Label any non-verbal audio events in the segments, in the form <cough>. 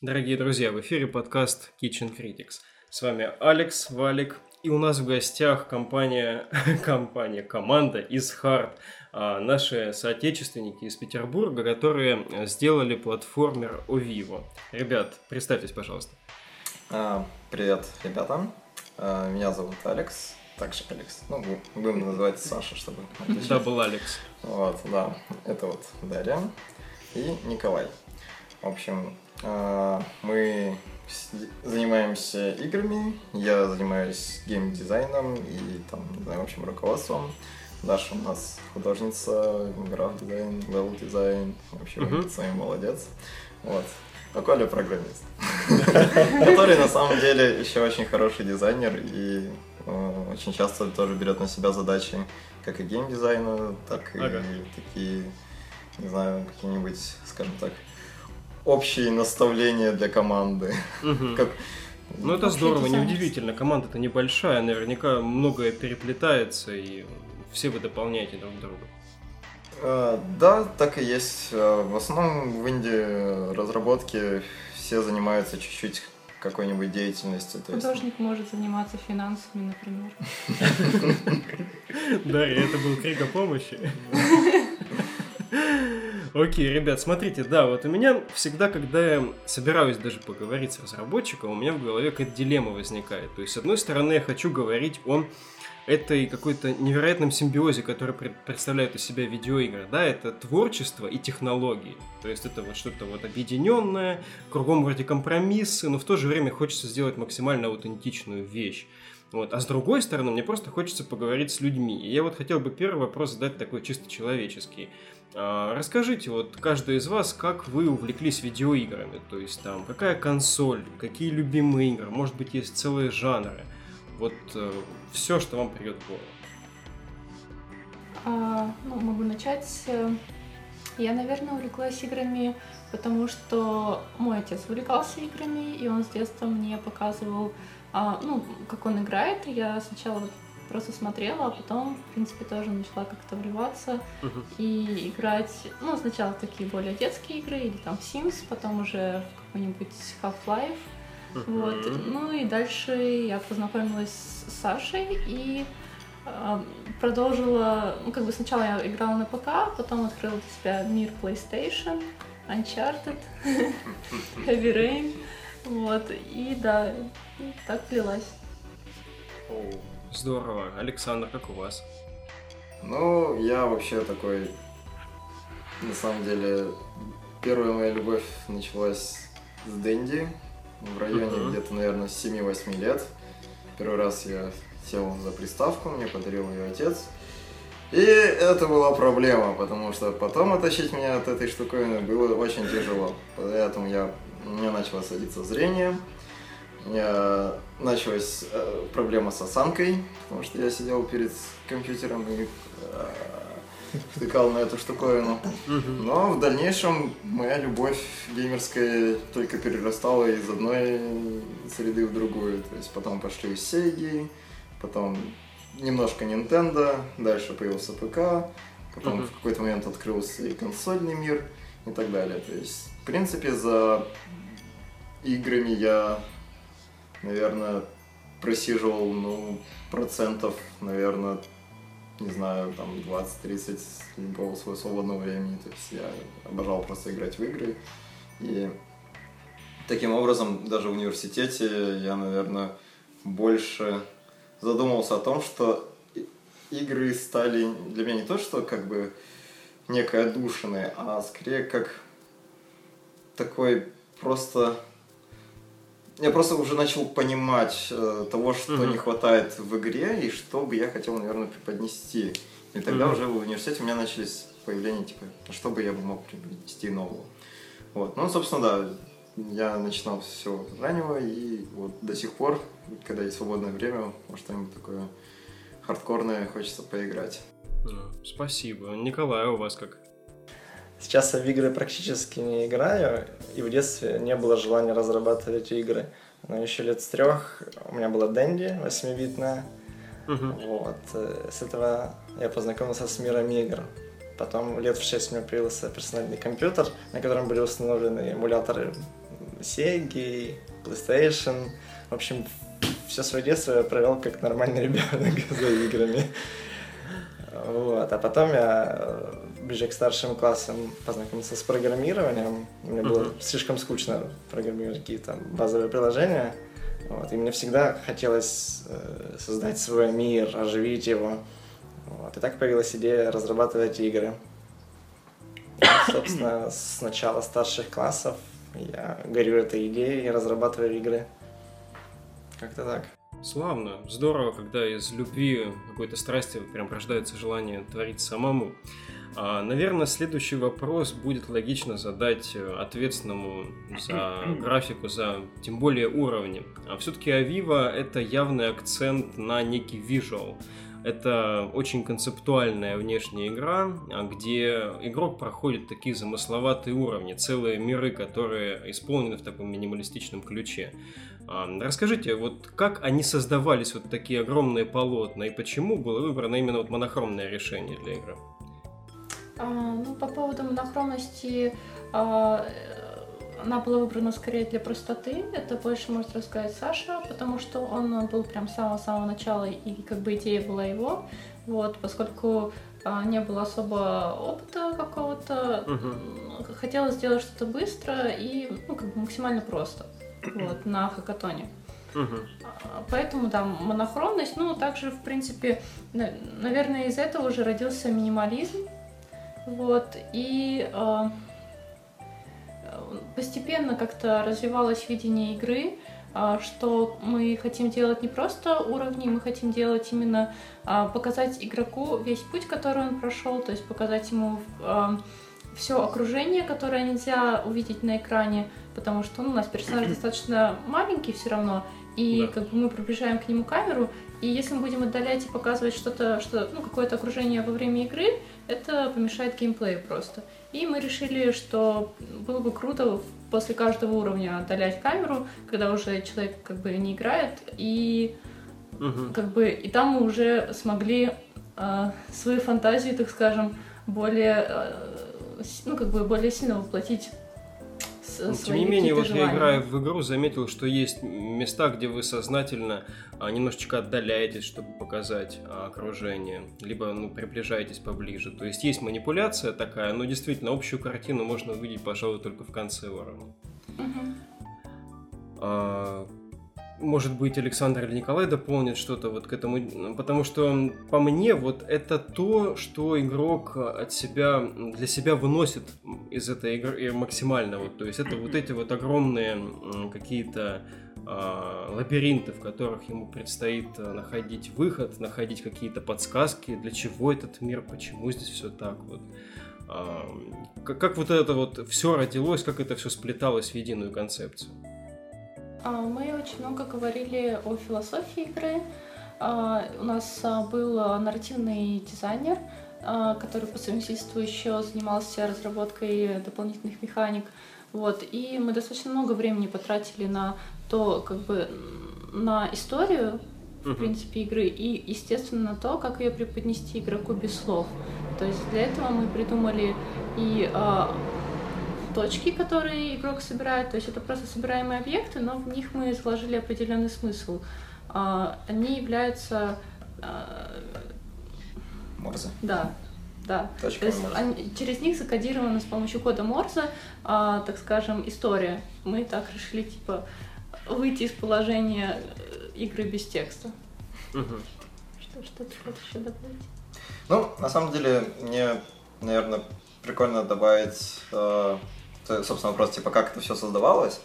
Дорогие друзья, в эфире подкаст Kitchen Critics. С вами Алекс, Валик, и у нас в гостях компания, <laughs> компания, команда из Hard, а, наши соотечественники из Петербурга, которые сделали платформер Ovivo. Ребят, представьтесь, пожалуйста. А, привет, ребята. А, меня зовут Алекс, также Алекс. Ну, будем называть Саша, чтобы Дабл Алекс. Вот, да. Это вот Дарья и Николай. В общем, мы занимаемся играми, я занимаюсь геймдизайном и там, не знаю, общим руководством. Даша у нас художница, граф-дизайн, левел-дизайн, вообще угу. самый молодец. Вот. А Коля программист, <laughs> который на самом деле еще очень хороший дизайнер и э, очень часто тоже берет на себя задачи как и геймдизайна, так и такие, не знаю, какие-нибудь, скажем так, общие наставления для команды. Угу. Как... Ну это здорово, неудивительно. Команда-то небольшая, наверняка многое переплетается, и все вы дополняете друг друга. А, да, так и есть. А, в основном в Индии разработки все занимаются чуть-чуть какой-нибудь деятельностью. Художник есть... может заниматься финансами, например. <laughs> Дарья, это был крик о помощи. <laughs> Окей, ребят, смотрите, да, вот у меня всегда, когда я собираюсь даже поговорить с разработчиком, у меня в голове какая-то дилемма возникает. То есть, с одной стороны, я хочу говорить о этой какой-то невероятном симбиозе, который представляет из себя видеоигры, да, это творчество и технологии. То есть это вот что-то вот объединенное, кругом вроде компромиссы, но в то же время хочется сделать максимально аутентичную вещь. Вот. А с другой стороны, мне просто хочется поговорить с людьми. И я вот хотел бы первый вопрос задать такой чисто человеческий. А, расскажите, вот каждый из вас, как вы увлеклись видеоиграми? То есть там, какая консоль, какие любимые игры, может быть, есть целые жанры. Вот э, все, что вам придет в голову. А, ну, могу начать. Я, наверное, увлеклась играми, потому что мой отец увлекался играми, и он с детства мне показывал, а, ну, как он играет. Я сначала просто смотрела, а потом, в принципе, тоже начала как-то вливаться uh-huh. и играть, ну, сначала в такие более детские игры, или там Sims, потом уже в какой-нибудь Half-Life. Uh-huh. Вот. Ну и дальше я познакомилась с Сашей и э, продолжила, ну, как бы сначала я играла на ПК, потом открыла для себя мир PlayStation, Uncharted, <laughs> Heavy Rain, вот, и да, так влилась. Oh. Здорово. Александр, как у вас? Ну, я вообще такой... На самом деле, первая моя любовь началась с Дэнди в районе uh-huh. где-то, наверное, 7-8 лет. Первый раз я сел за приставку, мне подарил ее отец. И это была проблема, потому что потом оттащить меня от этой штуковины было очень тяжело. Поэтому я, у меня начало садиться зрение началась э, проблема с осанкой, потому что я сидел перед компьютером и э, втыкал на эту штуковину. Но в дальнейшем моя любовь геймерская только перерастала из одной среды в другую. То есть потом пошли Sega, потом немножко Nintendo, дальше появился ПК, потом в какой-то момент открылся и консольный мир и так далее. То есть, в принципе, за играми я наверное, просиживал, ну, процентов, наверное, не знаю, там 20-30 любого своего свободного времени. То есть я обожал просто играть в игры. И таким образом, даже в университете я, наверное, больше задумался о том, что игры стали для меня не то, что как бы некой отдушиной, а скорее как такой просто я просто уже начал понимать э, того, что mm-hmm. не хватает в игре, и что бы я хотел, наверное, преподнести. И тогда mm-hmm. уже в университете у меня начались появления, типа, «А что бы я бы мог преподнести нового. Вот. Ну, собственно, да, я начинал все раннего, и вот до сих пор, когда есть свободное время, может что-нибудь такое хардкорное хочется поиграть. Спасибо. Николай, а у вас как? Сейчас я в игры практически не играю, и в детстве не было желания разрабатывать игры. Но еще лет с трех у меня была Дэнди 8-битная. Uh-huh. Вот. Э, с этого я познакомился с миром игр. Потом лет в 6 у меня появился персональный компьютер, на котором были установлены эмуляторы Sega, PlayStation. В общем, все свое детство я провел как нормальный ребенок <laughs> за играми. Вот. А потом я э, ближе к старшим классам познакомился с программированием. Мне было mm-hmm. слишком скучно программировать какие-то базовые приложения. Вот. И мне всегда хотелось э, создать свой мир, оживить его. Вот. И так появилась идея разрабатывать игры. И, собственно, <clears throat> с начала старших классов я горю этой идеей и разрабатываю игры. Как-то так. Славно, здорово, когда из любви, какой-то страсти прям рождается желание творить самому. А, наверное, следующий вопрос будет логично задать э, ответственному за <clears throat> графику, за тем более уровни. А все-таки Авива это явный акцент на некий визуал. Это очень концептуальная внешняя игра, а, где игрок проходит такие замысловатые уровни, целые миры, которые исполнены в таком минималистичном ключе. Расскажите, вот как они создавались, вот такие огромные полотна, и почему было выбрано именно вот монохромное решение для игры? А, ну, по поводу монохромности, а, она была выбрана скорее для простоты. Это больше может рассказать Саша, потому что он был прям с самого-самого начала, и как бы идея была его. Вот, поскольку а, не было особо опыта какого-то, угу. хотелось сделать что-то быстро и ну, как бы максимально просто вот, на хакатоне. Угу. Поэтому, да, монохромность, ну, также, в принципе, наверное, из этого уже родился минимализм, вот, и э, постепенно как-то развивалось видение игры, э, что мы хотим делать не просто уровни, мы хотим делать именно, э, показать игроку весь путь, который он прошел, то есть показать ему э, все окружение, которое нельзя увидеть на экране, потому что ну, у нас персонаж <clears throat> достаточно маленький все равно, и да. как бы мы приближаем к нему камеру, и если мы будем отдалять и показывать что-то, что, ну, какое-то окружение во время игры, это помешает геймплею просто. И мы решили, что было бы круто после каждого уровня отдалять камеру, когда уже человек как бы не играет, и угу. как бы и там мы уже смогли э, свою фантазию, так скажем, более э, ну, как бы более сильно воплотить тем не менее, вот желания. я играя в игру, заметил, что есть места, где вы сознательно а, немножечко отдаляетесь, чтобы показать а, окружение, либо ну, приближаетесь поближе. То есть есть манипуляция такая, но действительно общую картину можно увидеть, пожалуй, только в конце уровня. Угу. А, может быть, Александр или Николай дополнит что-то вот к этому, потому что по мне вот это то, что игрок от себя, для себя выносит из этой игры максимально, вот, то есть это вот эти вот огромные какие-то э, лабиринты, в которых ему предстоит а, находить выход, находить какие-то подсказки, для чего этот мир, почему здесь все так вот. Э, как, как вот это вот все родилось, как это все сплеталось в единую концепцию? А, мы очень много говорили о философии игры. А, у нас а, был нарративный дизайнер, который по совместительству еще занимался разработкой дополнительных механик. Вот. И мы достаточно много времени потратили на то, как бы на историю, в принципе, игры, и, естественно, на то, как ее преподнести игроку без слов. То есть для этого мы придумали и точки, которые игрок собирает, то есть это просто собираемые объекты, но в них мы заложили определенный смысл. А, они являются... А, Морзе. Да, да. Точка то есть они, через них закодирована с помощью кода Морзе, а, так скажем, история. Мы так решили, типа, выйти из положения э, игры без текста. Угу. Что, что ты хочешь еще добавить? Ну, на самом деле, мне, наверное, прикольно добавить э, собственно, вопрос, типа, как это все создавалось.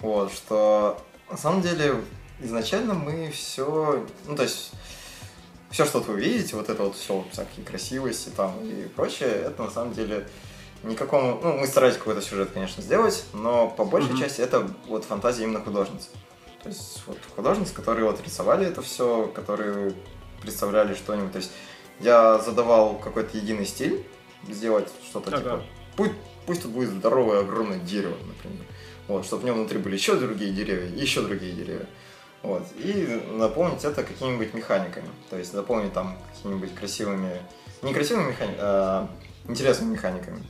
Вот, что на самом деле изначально мы все, ну, то есть, все, что вы видите, вот это вот все, всякие красивости там и прочее, это на самом деле никакому, ну, мы старались какой-то сюжет, конечно, сделать, но по большей mm-hmm. части это вот фантазия именно художницы. То есть вот художницы, которые вот рисовали это все, которые представляли что-нибудь. То есть я задавал какой-то единый стиль, сделать что-то ага. типа, пусть Пусть тут будет здоровое огромное дерево, например. Вот, чтобы в нем внутри были еще другие деревья, еще другие деревья. Вот. И наполнить это какими-нибудь механиками. То есть наполнить там какими-нибудь красивыми, не красивыми механиками, а интересными механиками.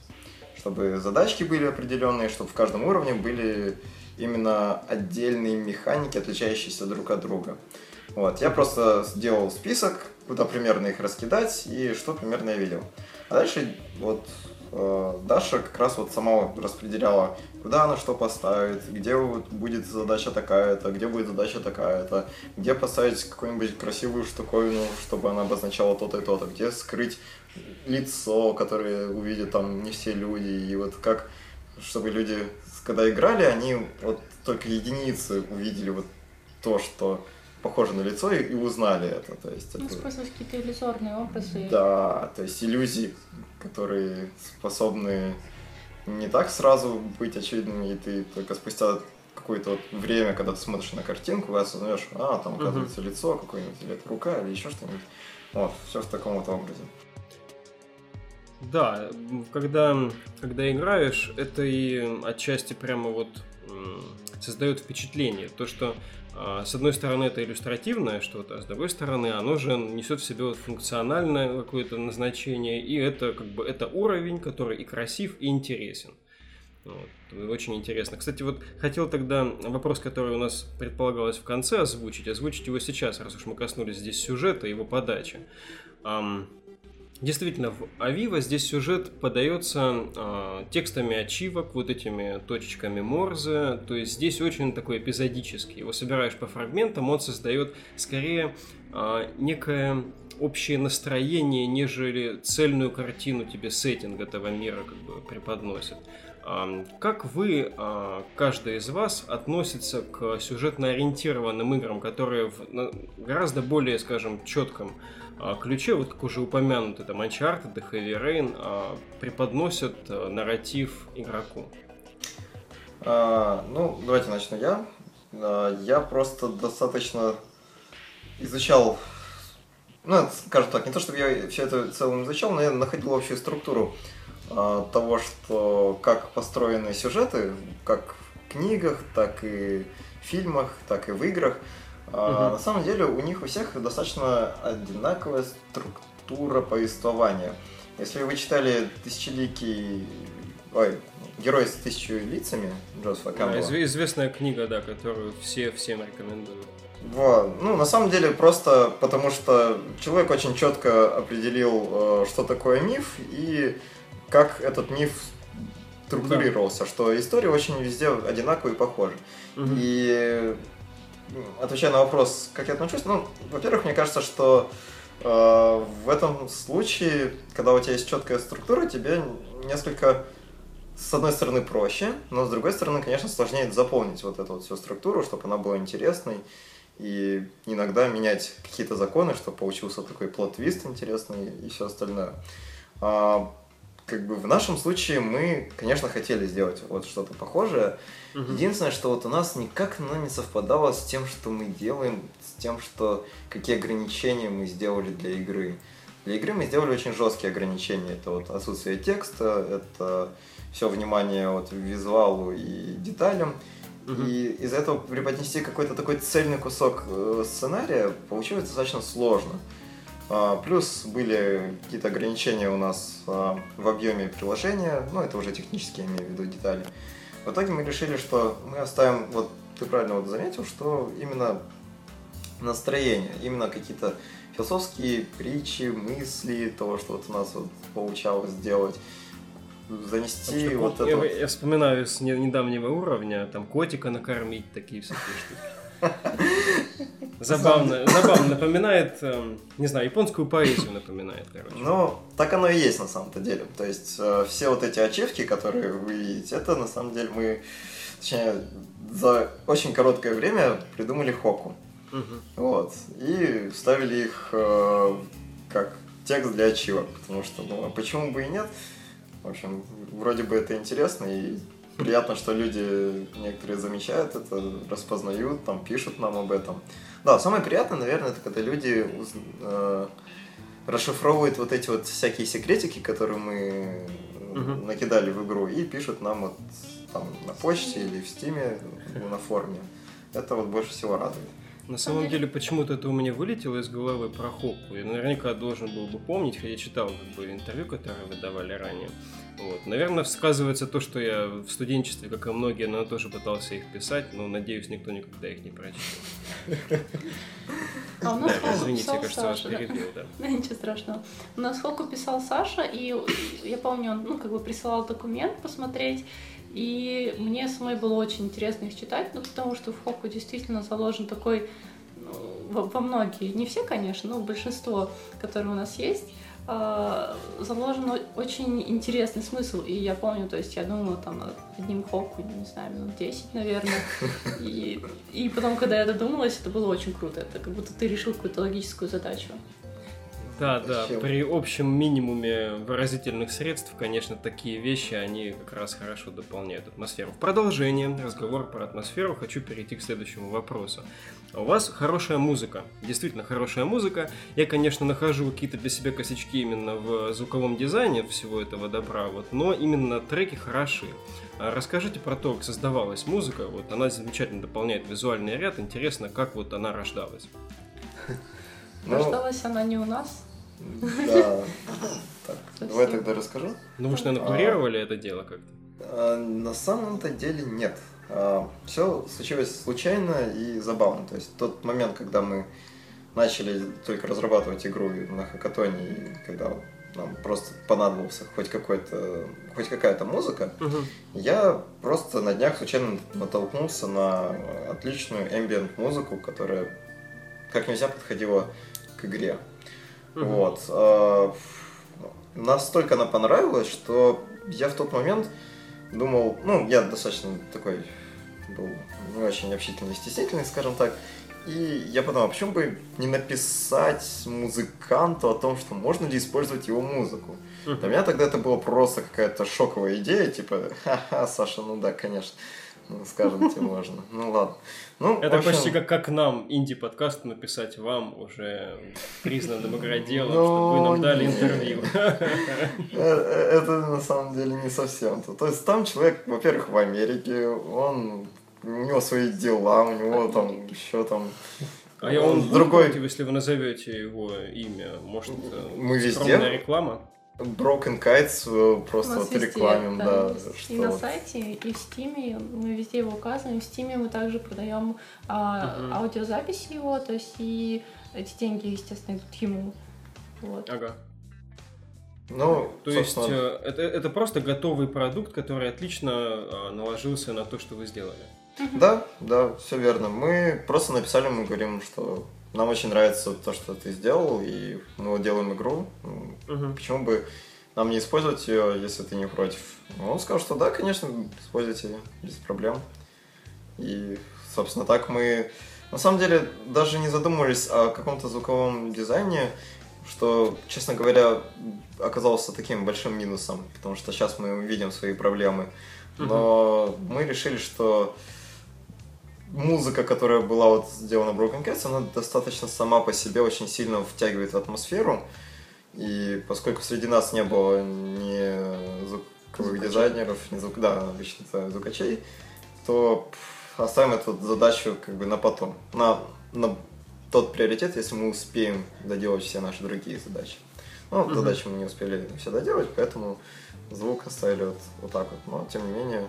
Чтобы задачки были определенные, чтобы в каждом уровне были именно отдельные механики, отличающиеся друг от друга. Вот, я просто сделал список, куда примерно их раскидать и что примерно я видел. А дальше вот Даша как раз вот сама распределяла, куда она что поставит, где будет задача такая-то, где будет задача такая-то, где поставить какую-нибудь красивую штуковину, чтобы она обозначала то-то и то-то, где скрыть лицо, которое увидят там не все люди, и вот как, чтобы люди, когда играли, они вот только единицы увидели вот то, что похоже на лицо и, и узнали это. То есть, ну, это... использовать какие-то иллюзорные образы. Да, то есть иллюзии, которые способны не так сразу быть очевидными, и ты только спустя какое-то вот время, когда ты смотришь на картинку, вы осознаешь, а, там оказывается uh-huh. лицо какое-нибудь, или это рука, или еще что-нибудь. Вот, все в таком вот образе. Да, когда, когда играешь, это и отчасти прямо вот создает впечатление. То, что с одной стороны это иллюстративное что-то, а с другой стороны оно же несет в себе функциональное какое-то назначение, и это как бы это уровень, который и красив, и интересен. Вот. Очень интересно. Кстати, вот хотел тогда вопрос, который у нас предполагалось в конце озвучить, озвучить его сейчас, раз уж мы коснулись здесь сюжета его подачи. Действительно, в Авива здесь сюжет подается э, текстами ачивок, вот этими точечками Морзе, то есть здесь очень такой эпизодический. Его собираешь по фрагментам, он создает скорее э, некое общее настроение, нежели цельную картину тебе сеттинг этого мира как бы преподносит. Как вы, каждый из вас, относится к сюжетно ориентированным играм, которые в гораздо более, скажем, четком а, ключе, вот как уже упомянуты, там Uncharted и Heavy Rain, а, преподносят а, нарратив игроку? А, ну, давайте начну я. Я просто достаточно изучал, ну, скажем так, не то чтобы я все это в целом изучал, но я находил общую структуру того, что как построены сюжеты, как в книгах, так и в фильмах, так и в играх. А, На самом деле у них у всех достаточно одинаковая структура повествования. Если вы читали «Тысячеликий...» Ой, «Герой с тысячу лицами» Джозефа Кэмпбелла. Да, известная книга, да, которую все всем рекомендуют. Вот. Ну, на самом деле, просто потому что человек очень четко определил, э, что такое миф и как этот миф структурировался, да. что история очень везде одинаковая и похожа. Угу. И отвечая на вопрос, как я отношусь, ну, во-первых, мне кажется, что э, в этом случае, когда у тебя есть четкая структура, тебе несколько, с одной стороны, проще, но с другой стороны, конечно, сложнее заполнить вот эту вот всю структуру, чтобы она была интересной, и иногда менять какие-то законы, чтобы получился такой плод-твист интересный и все остальное. А, как бы в нашем случае мы, конечно, хотели сделать вот что-то похожее. Угу. Единственное, что вот у нас никак оно не совпадало с тем, что мы делаем, с тем, что какие ограничения мы сделали для игры. Для игры мы сделали очень жесткие ограничения. Это вот отсутствие текста, это все внимание вот визуалу и деталям. Угу. И из-за этого преподнести какой-то такой цельный кусок э, сценария получилось достаточно сложно. Плюс были какие-то ограничения у нас а, в объеме приложения, ну это уже технически я имею в виду детали. В итоге мы решили, что мы оставим, вот ты правильно вот заметил, что именно настроение, именно какие-то философские притчи, мысли, того, что вот у нас вот получалось сделать, занести вот это. Я, я вспоминаю с недавнего уровня, там котика накормить, такие всякие штуки. <laughs> Забавно, забавно напоминает, эм, не знаю, японскую поэзию напоминает, короче. Ну, так оно и есть на самом-то деле. То есть э, все вот эти ачивки, которые вы видите, это на самом деле мы, точнее, за очень короткое время придумали хоку. Угу. Вот. И вставили их э, как текст для ачивок, потому что, ну, а почему бы и нет? В общем, вроде бы это интересно, и приятно, что люди некоторые замечают это, распознают, там пишут нам об этом. Да, самое приятное, наверное, это когда люди э, расшифровывают вот эти вот всякие секретики, которые мы угу. накидали в игру, и пишут нам вот там на почте или в стиме, на форуме. Это вот больше всего радует. На самом деле, почему-то это у меня вылетело из головы про Хокку. Я наверняка должен был бы помнить, хотя я читал как бы интервью, которые вы давали ранее. Вот. Наверное, сказывается то, что я в студенчестве, как и многие, но тоже пытался их писать, но надеюсь, никто никогда их не прочитал. А у нас Да, Хоку извините, писал кажется, вас Саша. перебил, да. Да, ничего страшного. У нас Хоку писал Саша, и я помню, он, ну, как бы присылал документ посмотреть, и мне самой было очень интересно их читать, ну, потому что в Хоку действительно заложен такой, ну, во, во многие, не все, конечно, но большинство, которые у нас есть, заложен о- очень интересный смысл. И я помню, то есть я думала там одним Хоку, не знаю, минут 10, наверное. И, и потом, когда я додумалась, это было очень круто. Это как будто ты решил какую-то логическую задачу. Да, да, Зачем? при общем минимуме выразительных средств, конечно, такие вещи, они как раз хорошо дополняют атмосферу. В продолжение разговора про атмосферу хочу перейти к следующему вопросу. У вас хорошая музыка, действительно хорошая музыка. Я, конечно, нахожу какие-то для себя косячки именно в звуковом дизайне всего этого добра, вот, но именно треки хороши. А Расскажите про то, как создавалась музыка. Вот она замечательно дополняет визуальный ряд. Интересно, как вот она рождалась. <laughs> Ну, Рождалась она не у нас. да. <laughs> Так, давай тогда расскажу. Ну, вы что, наверное, А. курировали это дело как-то? А, На самом-то деле нет. Все случилось случайно и забавно. То есть тот момент, когда мы начали только разрабатывать игру на хакатоне, и когда нам просто понадобился хоть какой-то, хоть какая-то музыка, я просто на днях случайно натолкнулся на отличную ambient музыку, которая как нельзя подходила к игре. Мгм. Вот. а, Настолько она понравилась, что я в тот момент думал, ну, я достаточно такой был не очень общительный, стеснительный, скажем так. И я подумал, а почему бы не написать музыканту о том, что можно ли использовать его музыку. Для меня тогда это была просто какая-то шоковая идея, типа, <laughs> ха-ха, Саша, ну да, конечно, скажем тебе можно. Ну ладно. Ну, Это общем, почти как, как нам, инди-подкаст, написать вам, уже признанным игроделом, Ну, чтобы вы нам дали нет. интервью. <laughs> Э, э, Это на самом деле не совсем то. То есть там человек, во-первых, в Америке, он у него свои дела, у него там еще там А я он другой против, если вы назовете его имя, может, Мы везде. реклама? Broken Kites э, просто вот везде, рекламим, да, есть. что И на сайте, и в Стиме, мы везде его указываем. В Стиме мы также продаем а, Мгм. аудиозапись его, то есть и эти деньги, естественно, идут ему. Вот. Ага. Ну, То есть собственно, э, это, это просто готовый продукт, который отлично э, наложился на то, что вы сделали. Да, да, все верно. Мы просто написали, мы говорим, что нам очень нравится то, что ты сделал, и мы вот делаем игру. Мгм. Почему бы нам не использовать ее, если ты не против? Ну, Он сказал, что да, конечно, используйте без проблем. И, собственно, так мы... На самом деле, даже не задумывались о каком-то звуковом дизайне, что, честно говоря, оказался таким большим минусом, потому что сейчас мы видим свои проблемы. Но мы решили, что музыка, которая была вот сделана Broken Cats, она достаточно сама по себе очень сильно втягивает в атмосферу. И поскольку среди нас не было ни звуковых дизайнеров, ни звук... да, обычно это звукачей, то оставим эту задачу как бы на потом. На, на тот приоритет, если мы успеем доделать все наши другие задачи. Ну, Мгм. задачи мы не успели все доделать, поэтому звук оставили вот, вот так вот. Но, тем не менее,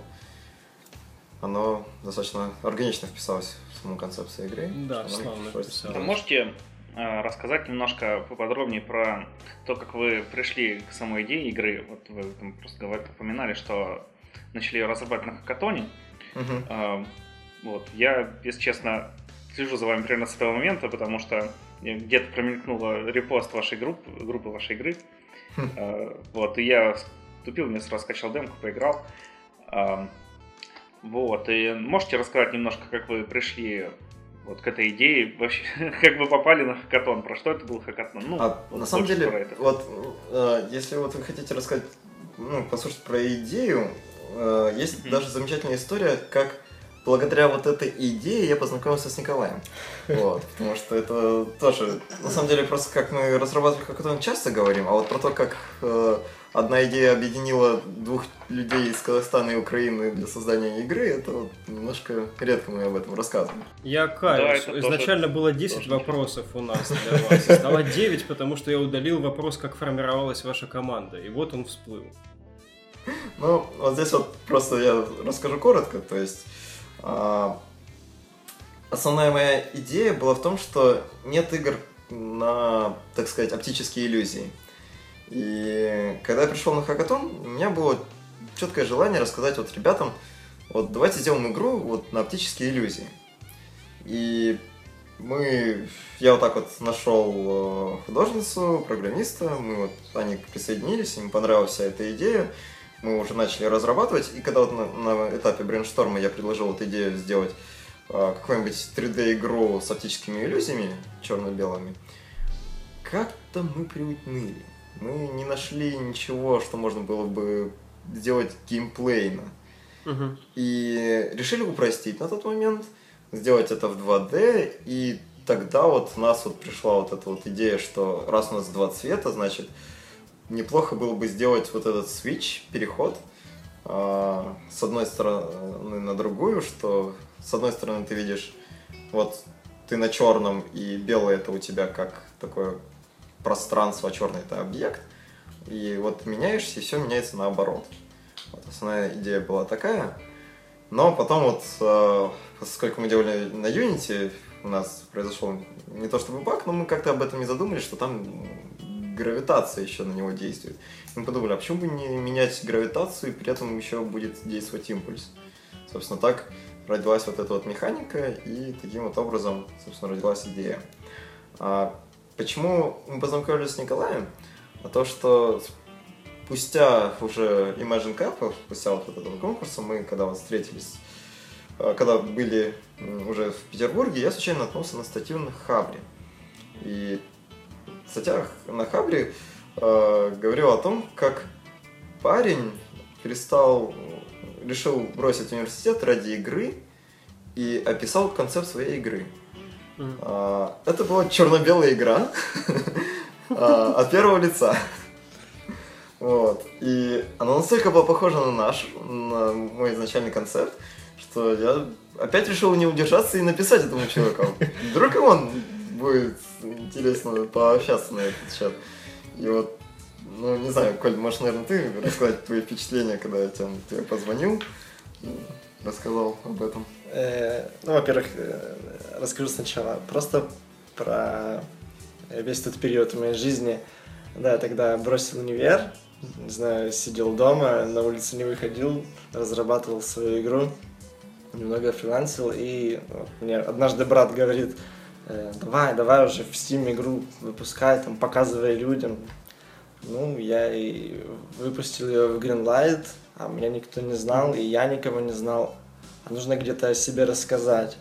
оно достаточно органично вписалось в саму концепцию игры. Да, славно вписалось. Вы можете э, рассказать немножко поподробнее про то, как вы пришли к самой идее игры? Вот вы там просто говорили, упоминали, что начали ее разрабатывать на хакатоне. Мгм. Э, Вот. Я, если честно, слежу за вами примерно с этого момента, потому что где-то промелькнула репост вашей группы, группы вашей игры. Хм. Э, Вот, и я вступил, мне сразу скачал демку, поиграл. Ам, Вот, и можете рассказать немножко, как вы пришли вот к этой идее, вообще, <laughs> как вы попали на хакатон, про что это был хакатон? Ну, А, вот на самом деле, вот э, если вот вы хотите рассказать, ну, послушать про идею, э, есть Мгм. даже замечательная история, как благодаря вот этой идее я познакомился с Николаем. Вот, потому что это тоже, на самом деле, просто как мы разрабатывали как часто говорим, а вот про то, как э, одна идея объединила двух людей из Казахстана и Украины для создания игры, это вот немножко редко мы об этом рассказываем. Я каюсь. Да, Изначально тоже, было 10 тоже вопросов у нас для вас. Стало 9, потому что я удалил вопрос, как формировалась ваша команда. И вот он всплыл. Ну, вот здесь вот просто я расскажу коротко. То есть, а, основная моя идея была в том, что нет игр на, так сказать, оптические иллюзии. И когда я пришел на хакатон, у меня было четкое желание рассказать вот ребятам, вот давайте сделаем игру вот на оптические иллюзии. И мы, я вот так вот нашел э, художницу, программиста, мы вот, они присоединились, им понравилась вся эта идея, мы уже начали разрабатывать, и когда вот на, на этапе брейншторма я предложил вот идею сделать э, какую-нибудь 3D-игру с оптическими иллюзиями, черно-белыми, как-то мы приутныли мы не нашли ничего, что можно было бы сделать геймплейно. Угу. И решили упростить на тот момент, сделать это в 2D, и тогда вот у нас вот пришла вот эта вот идея, что раз у нас два цвета, значит, неплохо было бы сделать вот этот switch, переход, э, с одной стороны на другую, что с одной стороны ты видишь, вот ты на черном и белое это у тебя как такое пространство, черный это объект. И вот меняешься, и все меняется наоборот. Вот основная идея была такая. Но потом вот, э, сколько мы делали на Unity, у нас произошел не то чтобы баг, но мы как-то об этом не задумались, что там гравитация еще на него действует. мы подумали, а почему бы не менять гравитацию, и при этом еще будет действовать импульс. Собственно, так родилась вот эта вот механика, и таким вот образом, собственно, родилась идея. А Почему мы познакомились с Николаем? А то, что спустя уже Imagine Cup, спустя вот этого конкурса, мы когда вот встретились, э, когда были уже в Петербурге, я случайно наткнулся на статью на Хабре. И статья на Хабре э, говорила о том, как парень перестал, решил бросить университет ради игры и описал концепт своей игры. Mm. Это была черно-белая игра <laughs> а, от первого лица. Вот. И она настолько была похожа на наш, на мой изначальный концепт, что я опять решил не удержаться и написать этому человеку. Вдруг и он будет интересно пообщаться на этот счет. И вот, ну, не знаю, Коль, можешь, наверное, ты рассказать твои впечатления, когда я тебе позвонил, рассказал об этом. Э, ну, во-первых, э, расскажу сначала просто про весь тот период моей жизни. Да, тогда бросил универ, не знаю, сидел дома, на улицу не выходил, разрабатывал свою игру, немного фрилансил, и вот, мне однажды брат говорит, э, давай, давай уже в Steam игру выпускай, там, показывай людям. Ну, я и выпустил ее в Greenlight, а меня никто не знал, и я никого не знал нужно где-то о себе рассказать.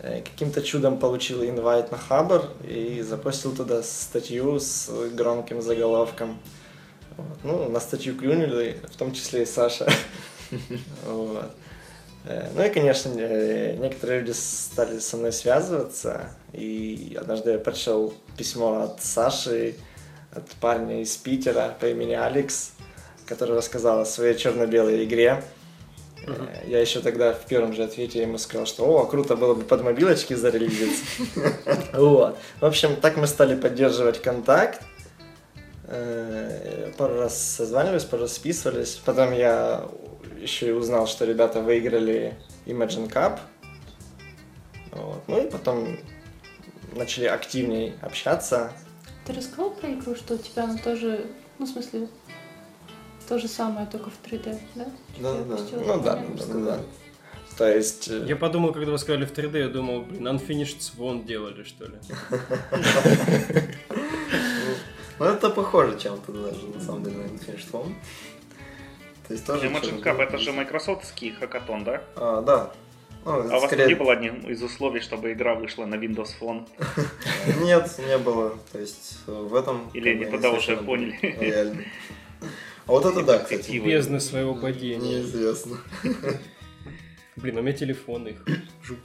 Э, каким-то чудом получил инвайт на Хабр и запустил туда статью с громким заголовком. Вот. Ну, на статью клюнули, в том числе и Саша. <laughs> Вот. Э, ну и, конечно, э, некоторые люди стали со мной связываться, и однажды я прочел письмо от Саши, от парня из Питера по имени Алекс, который рассказал о своей черно-белой игре. Uh-huh. Я еще тогда в первом же ответе ему сказал, что о, круто было бы под мобилочки зарелизиться. <laughs> Вот. В общем, так мы стали поддерживать контакт. Э, пару раз созванивались, пару раз списывались. Потом я еще и узнал, что ребята выиграли Imagine Cup. Ну и потом начали активнее общаться. Ты рассказал про игру, что у тебя она тоже, ну, в смысле, то же самое, только в 3D, да? Да, да, да. Ну да, да, да, да. То есть... Э, я подумал, когда вы сказали в 3D, я думал, блин, Unfinished Swan делали, что ли. Ну, это похоже чем-то даже, на самом деле, на Unfinished Swan. То есть тоже... Imagine Cup, это же майкрософтский хакатон, да? А, да. Ну, а у вас не было одним из условий, чтобы игра вышла на Windows Phone? Нет, не было. То есть э, в этом... Или не тогда уже поняли? А вот это да, кстати. Бездны своего падения. Неизвестно. <laughs> Блин, у меня телефон их. Жуть.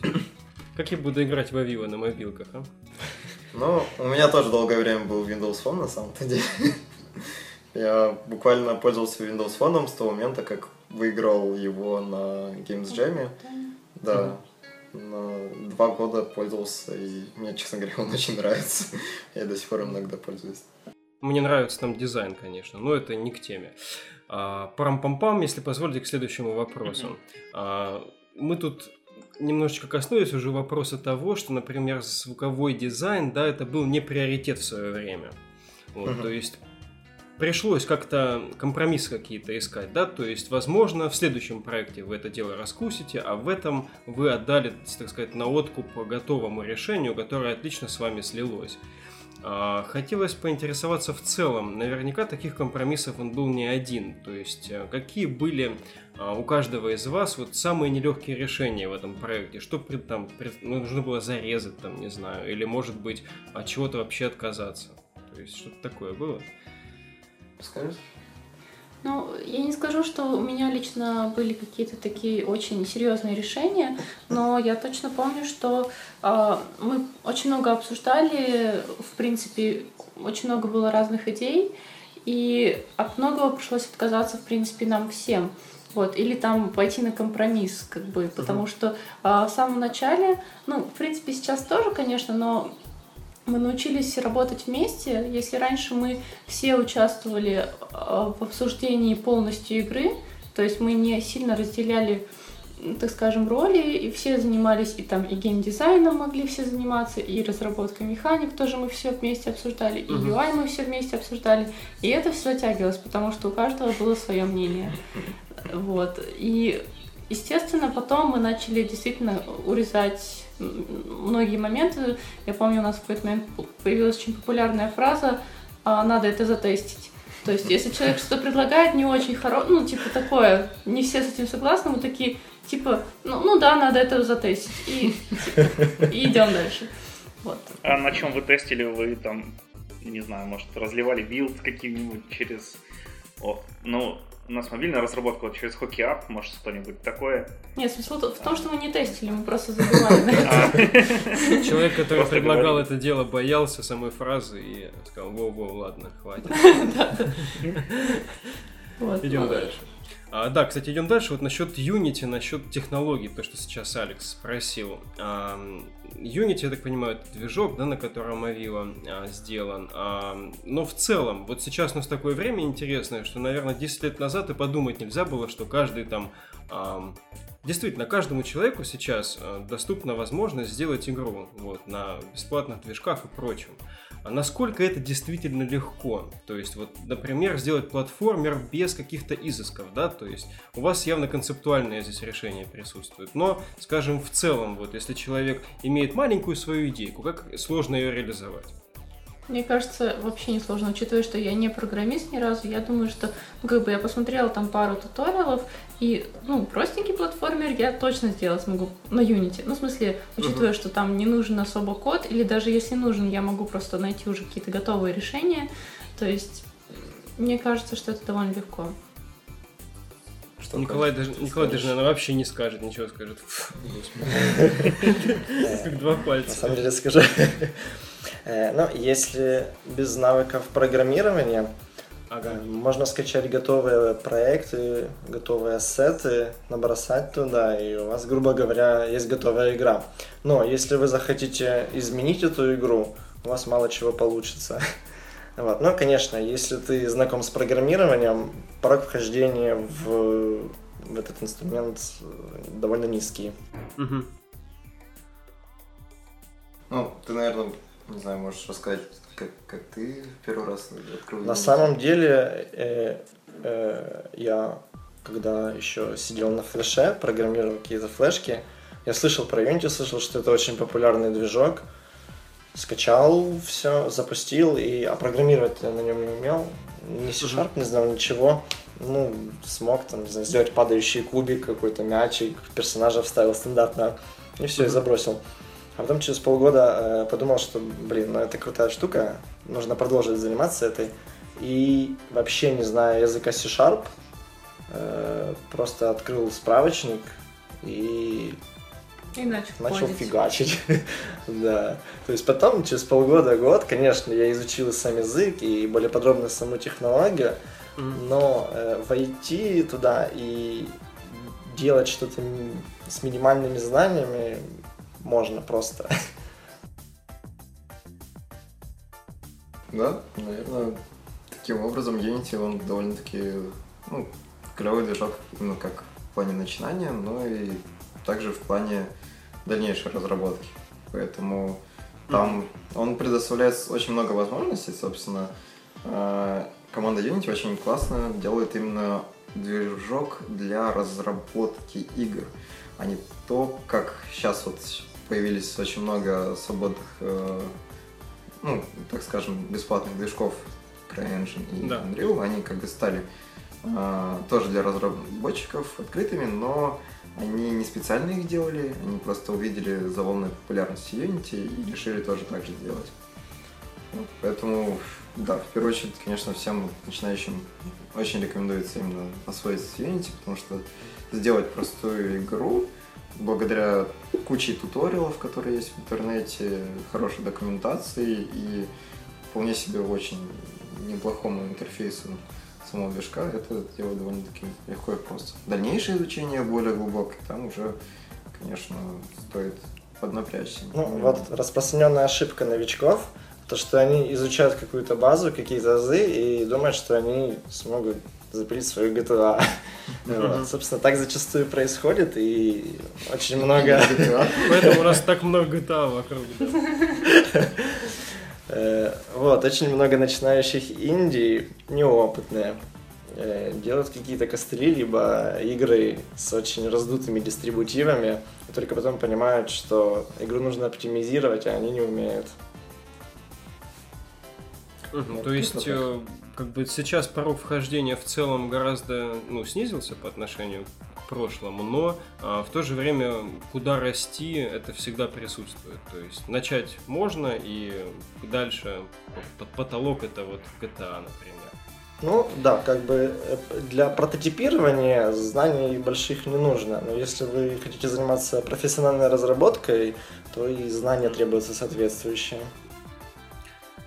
Как я буду играть в Авиво на мобилках, а? Ну, у меня тоже долгое время был Windows Phone на самом-то деле. <laughs> Я буквально пользовался Windows Phone с того момента, как выиграл его на Games Jam. Да. На два года пользовался, и мне, честно говоря, он <laughs> очень нравится. Я до сих пор иногда пользуюсь. Мне нравится там дизайн, конечно, но это не к теме. А, Парам-пам-пам, если позволите, к следующему вопросу. А, мы тут немножечко коснулись уже вопроса того, что, например, звуковой дизайн, да, это был не приоритет в свое время. Вот, uh-huh. То есть пришлось как-то компромиссы какие-то искать, да, то есть, возможно, в следующем проекте вы это дело раскусите, а в этом вы отдали, так сказать, на откуп готовому решению, которое отлично с вами слилось. А, хотелось поинтересоваться в целом, наверняка таких компромиссов он был не один, то есть э, какие были а, у каждого из вас вот самые нелегкие решения в этом проекте, что там ну, нужно было зарезать там, не знаю, или может быть от чего-то вообще отказаться, то есть что-то такое было? Скажешь? Ну, я не скажу, что у меня лично были какие-то такие очень серьезные решения, но я точно помню, что э, мы очень много обсуждали, в принципе, очень много было разных идей, и от многого пришлось отказаться, в принципе, нам всем. Вот, или там пойти на компромисс, как бы, потому uh-huh. что э, в самом начале, ну, в принципе, сейчас тоже, конечно, но мы научились работать вместе. Если раньше мы все участвовали а, в обсуждении полностью игры, то есть мы не сильно разделяли, так скажем, роли, и все занимались, и там и геймдизайном могли все заниматься, и разработкой механик тоже мы все вместе обсуждали, и UI мы все вместе обсуждали. И это все затягивалось, потому что у каждого было свое мнение. Вот. И, естественно, потом мы начали действительно урезать многие моменты. Я помню, у нас в какой-то момент появилась очень популярная фраза «А, «надо это затестить». То есть, если человек что-то предлагает не очень хорошее, ну, типа такое, не все с этим согласны, мы такие, типа, ну, ну да, надо это затестить. И, и идем дальше. Вот. А на чем вы тестили? Вы там, не знаю, может, разливали билд каким-нибудь через... О, ну, у нас мобильная разработка вот через HockeyApp, может, что-нибудь такое? Нет, смысл в том, что мы не тестили, мы просто забывали <laughs> а. Человек, который предлагал это дело, боялся самой фразы и сказал, во-во, ладно, хватит. <laughs> Идем дальше. А, да, кстати, идем дальше. Вот насчет Unity, насчет технологий, то, что сейчас Алекс спросил. А, Unity, я так понимаю, это движок, да, на котором Avila а, сделан. А, но в целом, вот сейчас у нас такое время интересное, что, наверное, 10 лет назад и подумать нельзя было, что каждый там а, Действительно, каждому человеку сейчас э, доступна возможность сделать игру вот, на бесплатных движках и прочем. А насколько это действительно легко? То есть, вот, например, сделать платформер без каких-то изысков, да, то есть у вас явно концептуальное здесь решение присутствует. Но, скажем, в целом, вот, если человек имеет маленькую свою идейку, как сложно ее реализовать? Мне кажется, вообще не сложно, учитывая, что я не программист ни разу. Я думаю, что, ну, как бы я посмотрела там пару туториалов, и, ну, простенький платформер я точно сделать смогу на Unity. Ну, в смысле, учитывая, uh-huh. что там не нужен особо код, или даже если нужен, я могу просто найти уже какие-то готовые решения. То есть, мне кажется, что это довольно легко. Что Николай даже, Николай даже, наверное, вообще не скажет, ничего скажет. <laughs> Как два пальца. На самом деле скажу. Э, ну, если без навыков программирования, ага. Можно скачать готовые проекты, готовые ассеты, набросать туда, и у вас, грубо говоря, есть готовая игра. Но если вы захотите изменить эту игру, у вас мало чего получится. <laughs> Вот. Но, конечно, если ты знаком с программированием, порог вхождения в, в этот инструмент довольно низкий. Угу. Ну, ты, наверное, не знаю, можешь рассказать, как, как ты первый раз открыл? На самом деле, э, э, я когда еще сидел на флеше, программировал какие-то флешки, я слышал про Unity, слышал, что это очень популярный движок, скачал все, запустил, и, а программировать на нем не умел, ни C-Sharp не знал, ничего. Ну, смог там, не знаю, сделать падающий кубик, какой-то мячик, персонажа вставил стандартно, и все, и забросил. А потом через полгода э, подумал, что, блин, ну это крутая штука, нужно продолжить заниматься этой. И вообще не зная языка C-Sharp, э, просто открыл справочник и И начал, начал ходить. фигачить. <laughs> да. То есть потом, через полгода, год, конечно, я изучил сам язык и более подробно саму технологию, Мгм. но э, войти туда и делать что-то с минимальными знаниями можно просто. Да, наверное, таким образом Unity, он довольно-таки, ну, клевый движок именно как в плане начинания, но и также в плане дальнейшей разработки. Поэтому там он предоставляет очень много возможностей, собственно. Э, Команда Unity очень классно делает именно движок для разработки игр, а не то, как сейчас вот появились очень много свободных э, ну, так скажем, бесплатных движков CryEngine и Да. Unreal, они как бы стали а, тоже для разработчиков открытыми, но они не специально их делали, они просто увидели за волной популярности Unity и решили тоже так же сделать. Вот, поэтому, да, в первую очередь, конечно, всем начинающим очень рекомендуется именно освоиться с Unity, потому что сделать простую игру благодаря куче туториалов, которые есть в интернете, хорошей документации и вполне себе очень неплохому интерфейсу самого движка, это делать довольно-таки легко и просто. Дальнейшее изучение более глубокое, там уже, конечно, стоит поднапрячься. Ну, вот распространенная ошибка новичков, то, что они изучают какую-то базу, какие-то азы и думают, что они смогут запилить свою GTA. <laughs> Вот. Собственно, так зачастую происходит, и очень много... <laughs> Поэтому у нас так много GTA вокруг. да. <laughs> Э, Вот, очень много начинающих инди, неопытные, э, делают какие-то костыли, либо игры с очень раздутыми дистрибутивами, и только потом понимают, что игру нужно оптимизировать, а они не умеют. Мгм, Вот То есть, э, как бы сейчас порог вхождения в целом гораздо ну, снизился по отношению к прошлому, но а, в то же время куда расти, это всегда присутствует. То есть начать можно, и дальше под потолок это вот GTA, например. Ну, да, как бы э, для прототипирования знаний больших не нужно, но если вы хотите заниматься профессиональной разработкой, то и знания требуются соответствующие.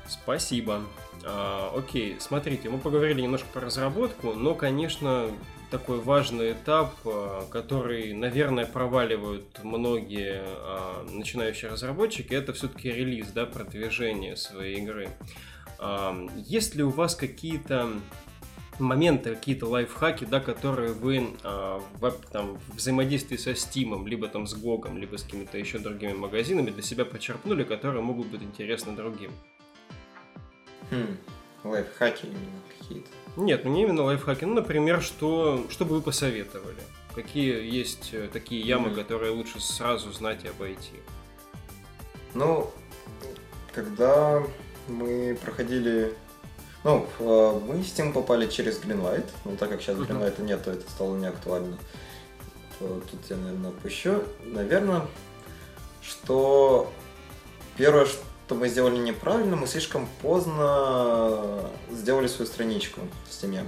Спасибо. А, окей, смотрите, мы поговорили немножко про разработку, но, конечно, такой важный этап, а, который, наверное, проваливают многие а, начинающие разработчики, это все-таки релиз, да, продвижение своей игры. Есть ли у вас какие-то моменты, какие-то лайфхаки, да, которые вы а, в, там, взаимодействии со Steam, либо там с GOG, либо с какими-то еще другими магазинами для себя почерпнули, которые могут быть интересны другим? Хм, лайфхаки именно какие-то. Нет, ну не именно лайфхаки. Ну, например, что, что бы вы посоветовали? Какие есть э, такие ямы, Мгм. которые лучше сразу знать и обойти? Ну, когда мы проходили... Ну, мы с тем попали через Greenlight, но так как сейчас. Greenlight нет, то это стало не актуально. То тут я, наверное, опущу. Наверное, что первое, что мы сделали неправильно, мы слишком поздно сделали свою страничку в Steam.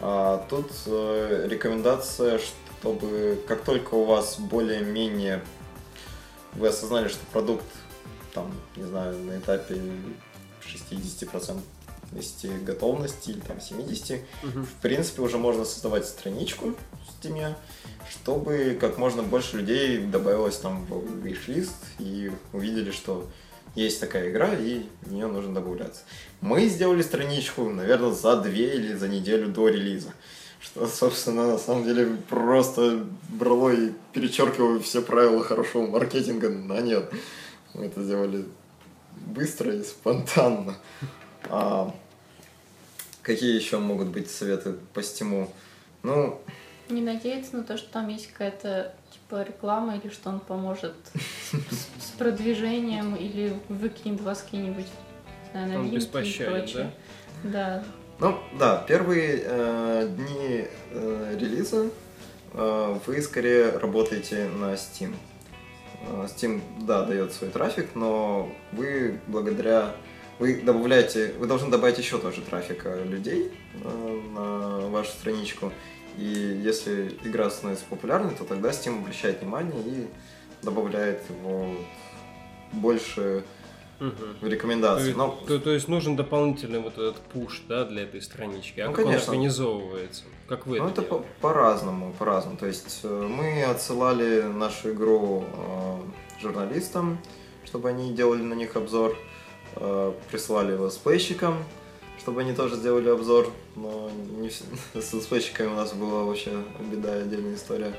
А тут э, рекомендация, чтобы как только у вас более-менее вы осознали, что продукт там, не знаю, на этапе 60% готовности или там 70%, в принципе, уже можно создавать страничку в Steam, чтобы как можно больше людей добавилось там в виш-лист и увидели, что есть такая игра, и в нее нужно добавляться. Мы сделали страничку, наверное, за две или за неделю до релиза. Что, собственно, на самом деле просто брало и перечеркивало все правила хорошего маркетинга на нет. Мы это сделали быстро и спонтанно. А какие еще могут быть советы по стиму? Ну, Не надеяться на то, что там есть какая-то типа реклама или что он поможет с, с продвижением или выкинет вас какие-нибудь знаю, Он новинки и прочее. Да. Ну, да, первые э, дни э, релиза э, вы скорее работаете на Steam. Э, Steam, да, дает свой трафик, но вы благодаря... Вы добавляете... Вы должны добавить еще тоже трафика людей э, на вашу страничку. И если игра становится популярной, то тогда Steam обращает внимание и добавляет его больше Мгм. в То, Но то- то есть нужен дополнительный вот этот пуш, да, для этой странички. А Ну, как он конечно. организовывается? Как вы Ну, это это по- по-разному, по-разному. То есть э, мы отсылали нашу игру э, журналистам, чтобы они делали на них обзор, э, присылали его летсплейщикам, чтобы они тоже сделали обзор, но не вс- <laughs> с летсплейщиками у нас была вообще беда, отдельная история.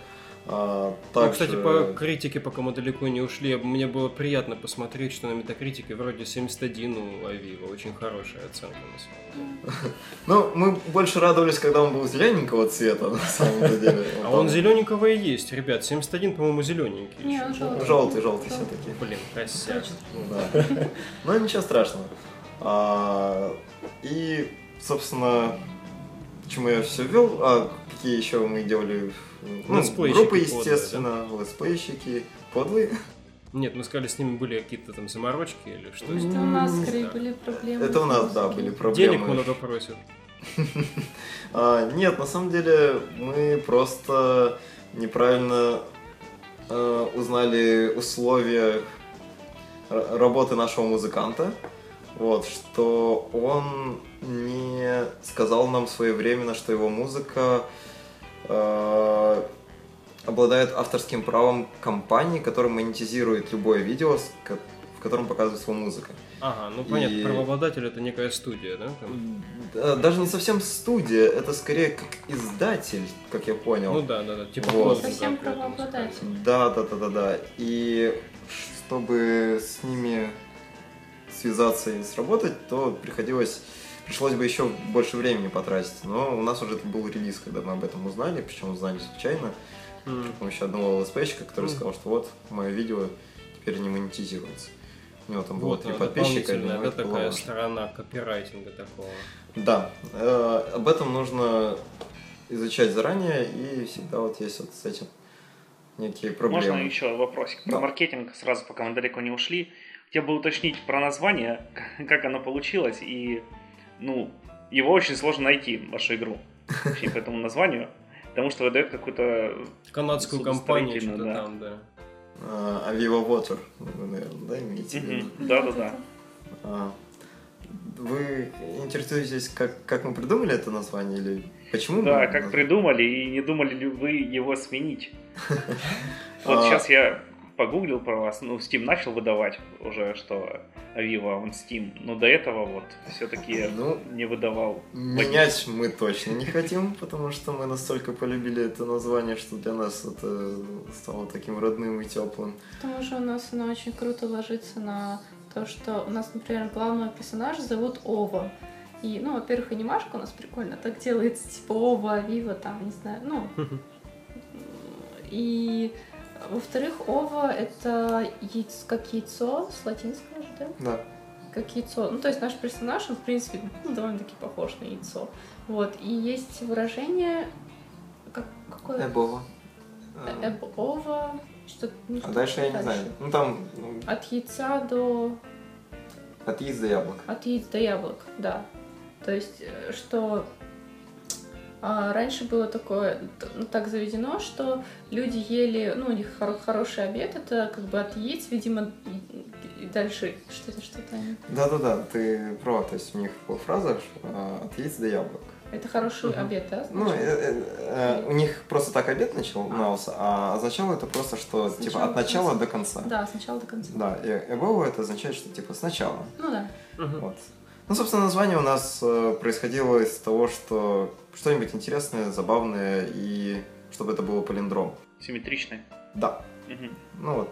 А, Ну, также- кстати, по критике, пока мы далеко не ушли, мне было приятно посмотреть, что на метакритике вроде 71 у OVIVO. Очень хорошая оценка, на самом деле. <laughs> Ну, мы больше радовались, когда он был зелененького цвета, на самом деле. <laughs> А он зелененького и есть, ребят. 71, по-моему, зелененький. Не, он желтый. Желтый, желтый все-таки. Блин, косяк. Но ничего страшного. И, собственно, почему я все вел, а какие еще мы делали? Ну, группы, подлые, естественно, летсплейщики, подлые. Нет, мы сказали, с ними были какие-то там заморочки или что? Потому что у нас скорее да. были проблемы. Это у нас, да, были проблемы. Денег много просят. <laughs> А, нет, на самом деле мы просто неправильно э, узнали условия работы нашего музыканта. Вот, что он не сказал нам своевременно, что его музыка э, обладает авторским правом компании, которая монетизирует любое видео, в котором показывается его музыка. Ага, ну понятно, И- правообладатель это некая студия, да? там? Да, Даже не совсем студия, это скорее как издатель, как я понял. Ну да, да, да, типа Вот. Совсем правообладатель. Да, да, да, да, да. И чтобы с ними связаться и сработать, то приходилось пришлось бы еще больше времени потратить. Но у нас уже это был релиз, когда мы об этом узнали, причем узнали случайно. М. При помощи одного летсплейщика, который Мгм. сказал, что вот мое видео теперь не монетизируется. У него там было Вот три она, подписчика, и для дополнительная, него да, это было такая важно. сторона копирайтинга такого. Да, э, об этом нужно изучать заранее, и всегда вот есть вот с этим некие проблемы. Можно еще вопросик про Да. маркетинг, сразу пока мы далеко не ушли. Хотел бы уточнить про название, <laughs> как оно получилось, и, ну, его очень сложно найти, вашу игру, вообще по этому названию, потому что выдает какую-то... Канадскую компанию, что-то да. там, да. А, а Viva Water, вы, наверное, да, имеете в виду? Да-да-да. А, Вы интересуетесь, как, как мы придумали это название или почему? Да, мы как наз- придумали, и не думали ли вы его сменить? <laughs> Вот А. сейчас я погуглил про вас, ну, Steam начал выдавать уже, что Aviva on Steam, но до этого вот все-таки Ну, не выдавал. Менять мы точно не хотим, потому что мы настолько полюбили это название, что для нас это стало таким родным и теплым. К тому же у нас оно очень круто ложится на то, что у нас, например, главного персонажа зовут Ова. И, ну, во-первых, анимашка у нас прикольно так делается, типа Ова, Вива, там, не знаю, ну. <laughs> И, во-вторых, Ова — это яйц- как яйцо, с латинского же, да? Да. как яйцо. Ну, то есть наш персонаж, он, в принципе, ну, довольно-таки похож на яйцо. Вот. И есть выражение... Как, какое? Эбова. Э, Эбова. Что, ну, А дальше я не дальше? знаю. Ну там От яйца до... от яиц до яблок. От яиц до яблок, да. То есть, э, что раньше было такое, ну, так заведено, что люди ели, ну, у них хоро- хороший обед, это как бы от яиц, видимо, и, дальше что-то, что-то они... Да-да-да, ты права, то есть у них была фраза а, от яиц до яблок. Это хороший Мгм. обед, да? Ну, значит? э, э, э, у них просто так обед начинался, а означало это просто, что типа Сначала от до начала конца. до конца. Да, сначала до конца. Да, и эбова это означает, что типа сначала. Ну да. Мгм. Вот. Ну, собственно, название у нас э, происходило из того, что что-нибудь интересное, забавное, и чтобы это было полиндром. Симметричный. Да. Мгм. Ну вот,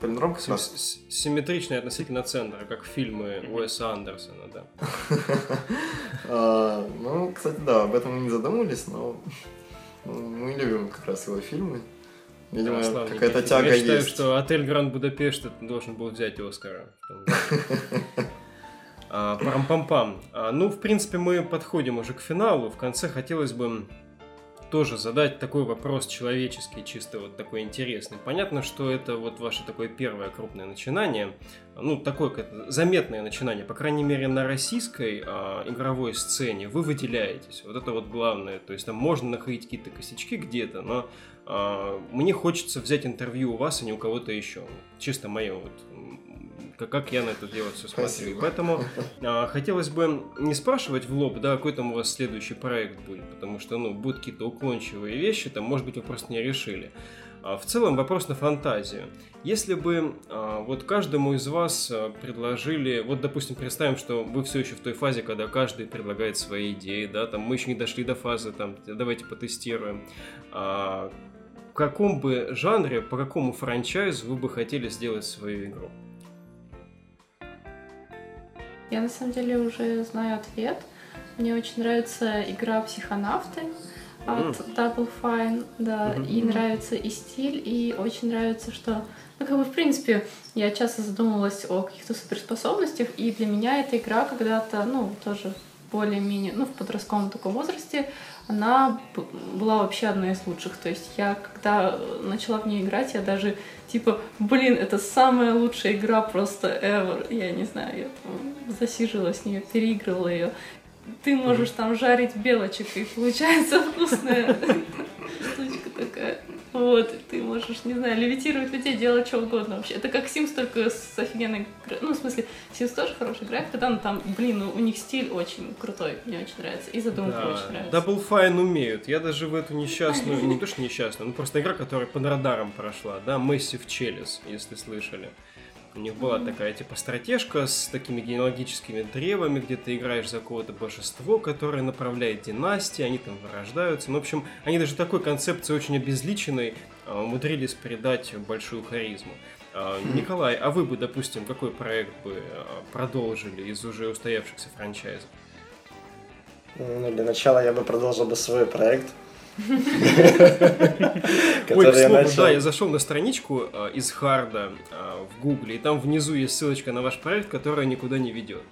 полиндром как Сим- раз... с- Симметричный относительно центра, как фильмы Уэса Андерсона, да. <laughs> А, Ну, кстати, да, об этом мы не задумывались, но мы любим как раз его фильмы. Видимо, Да, какая-то тяга Я считаю, есть. что отель Гранд Будапешт должен был взять Оскара. <laughs> Парам-пам-пам. А, Ну, в принципе, мы подходим уже к финалу. В конце хотелось бы тоже задать такой вопрос человеческий, чисто вот такой интересный. Понятно, что это вот ваше такое первое крупное начинание, ну, такое заметное начинание, по крайней мере, на российской а, игровой сцене вы выделяетесь. Вот это вот главное. То есть там можно находить какие-то косячки где-то, но а, мне хочется взять интервью у вас, а не у кого-то еще. Чисто мое вот как, я на это дело все смотрю. Спасибо. Поэтому а, хотелось бы не спрашивать в лоб, да, какой там у вас следующий проект будет, потому что, ну, будут какие-то уклончивые вещи, там, может быть, вы просто не решили. А в целом вопрос на фантазию. Если бы а, вот каждому из вас а, предложили, вот допустим представим, что вы все еще в той фазе, когда каждый предлагает свои идеи, да, там мы еще не дошли до фазы, там давайте потестируем. А, в каком бы жанре, по какому франчайзу вы бы хотели сделать свою игру? Я на самом деле уже знаю ответ. Мне очень нравится игра «Психонавты» от mm. Double Fine, да, mm-hmm. и нравится и стиль, и очень нравится, что, ну, как бы, в принципе, я часто задумывалась о каких-то суперспособностях, и для меня эта игра когда-то, ну, тоже более-менее, ну, в подростковом таком возрасте, она была вообще одной из лучших. То есть я, когда начала в нее играть, я даже типа, блин, это самая лучшая игра просто ever. Я не знаю, я там засиживалась с нее, переигрывала ее. Ты можешь там жарить белочек, и получается вкусная <laughs> штучка такая. Вот, ты можешь, не знаю, левитировать людей, делать что угодно вообще. Это как Sims, только с офигенной... Ну, в смысле, Sims тоже хороший график, да, но там, блин, у них стиль очень крутой, мне очень нравится, и задумка да. очень нравится. Double Fine умеют. Я даже в эту несчастную, не то что несчастную, ну просто игра, которая под радаром прошла, да, Massive Chalice, если слышали. У них была такая типа стратежка с такими генеалогическими древами, где ты играешь за какое-то божество, которое направляет династии, они там вырождаются. Ну, в общем, они даже такой концепции очень обезличенной а, умудрились придать большую харизму. А, Николай, а вы бы, допустим, какой проект бы а, продолжили из уже устоявшихся франчайзов? Ну, для начала я бы продолжил бы свой проект, Ой, к слову, да, я зашел на страничку э, из Харда э, в Гугле, и там внизу есть ссылочка на ваш проект, которая никуда не ведет.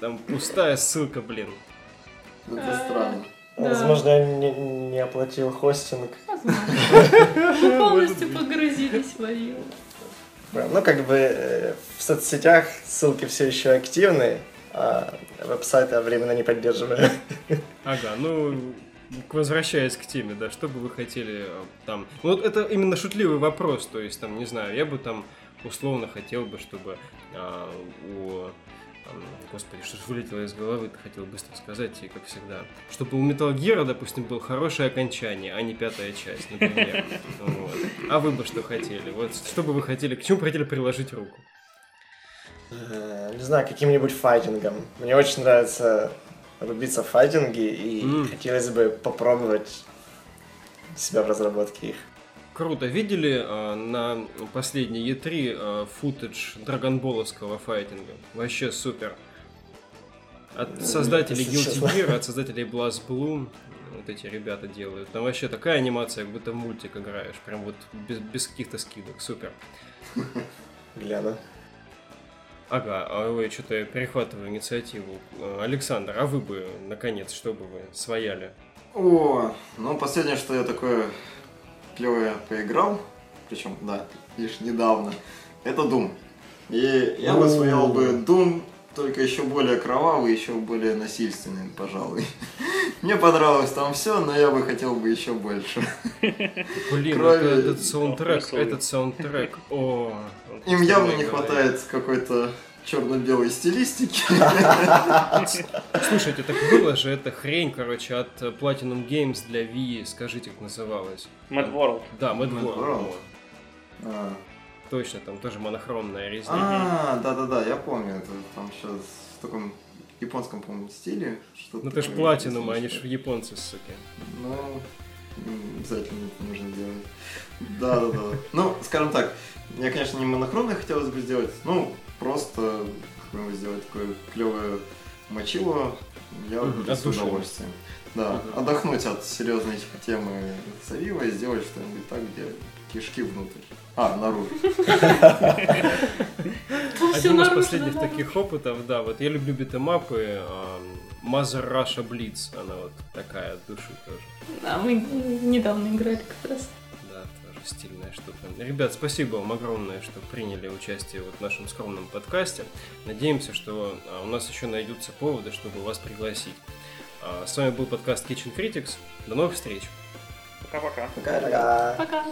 Там пустая ссылка, блин. Это странно. Возможно, я не, оплатил хостинг. Возможно. <laughs> Полностью погрузились в. Ну, как бы э, в соцсетях ссылки все еще активны, а веб-сайты временно не поддерживаю. Ага, ну, возвращаясь к теме, да, что бы вы хотели э, там... Ну, вот это именно шутливый вопрос, то есть, там, не знаю, я бы там условно хотел бы, чтобы а, у... Господи, что же вылетело из головы, ты хотел быстро сказать, и как всегда. Чтобы у Metal Gear, допустим, было хорошее окончание, а не пятая часть, например. <laughs> Вот. А вы бы что хотели? Вот что бы вы хотели, к чему бы хотели приложить руку? Э, не знаю, каким-нибудь файтингом. Мне очень нравится рубиться в файтинге, и mm. хотелось бы попробовать себя в разработке их. Круто. Видели э, на последней E3 э, футаж драгонболовского файтинга? Вообще супер. От создателей Guilty Gear, от создателей Blast Blue, вот эти ребята делают. Там вообще такая анимация, как будто мультик играешь. Прям вот без, без каких-то скидок. Супер. Гляну. Ага, а я что-то перехватываю инициативу. Александр, а вы бы, наконец, что бы вы свояли? О, ну последнее, что я такое клевое поиграл, причем, да, лишь недавно, это Doom. И я бы своял бы Doom только еще более кровавый, еще более насильственный, пожалуй. <laughs> Мне понравилось там все, но я бы хотел бы еще больше. Блин, это, этот саундтрек, этот саундтрек, о... <laughs> Им явно не хватает какой-то черно-белой стилистики. <laughs> Слушайте, так было же эта хрень, короче, от Platinum Games для Wii, скажите, как называлась? Mad World. Да, Mad, Mad World. World. А. Точно, там тоже монохромная резня. А, да-да-да, я помню, это там сейчас в таком японском, по-моему, стиле. Что ну ты ж платинум, а они ж японцы, суки. Ну, обязательно это нужно делать. Да, да, да. Ну, скажем так, мне, конечно, не монохромное хотелось бы сделать, ну, просто сделать такое клевое мочило, я бы с удовольствием. Да, отдохнуть от серьезной темы Савива и сделать что-нибудь так, где кишки внутрь. А, наружу. Один из последних таких опытов, да, вот я люблю битэмапы, Mother Russia Blitz, она вот такая от души тоже. Да, мы недавно играли как раз. Да, тоже стильная штука. Ребят, спасибо вам огромное, что приняли участие вот в нашем скромном подкасте. Надеемся, что а, у нас еще найдутся поводы, чтобы вас пригласить. А, с вами был подкаст Kitchen Critics. До новых встреч! Пока-пока. Пока-пока. Пока.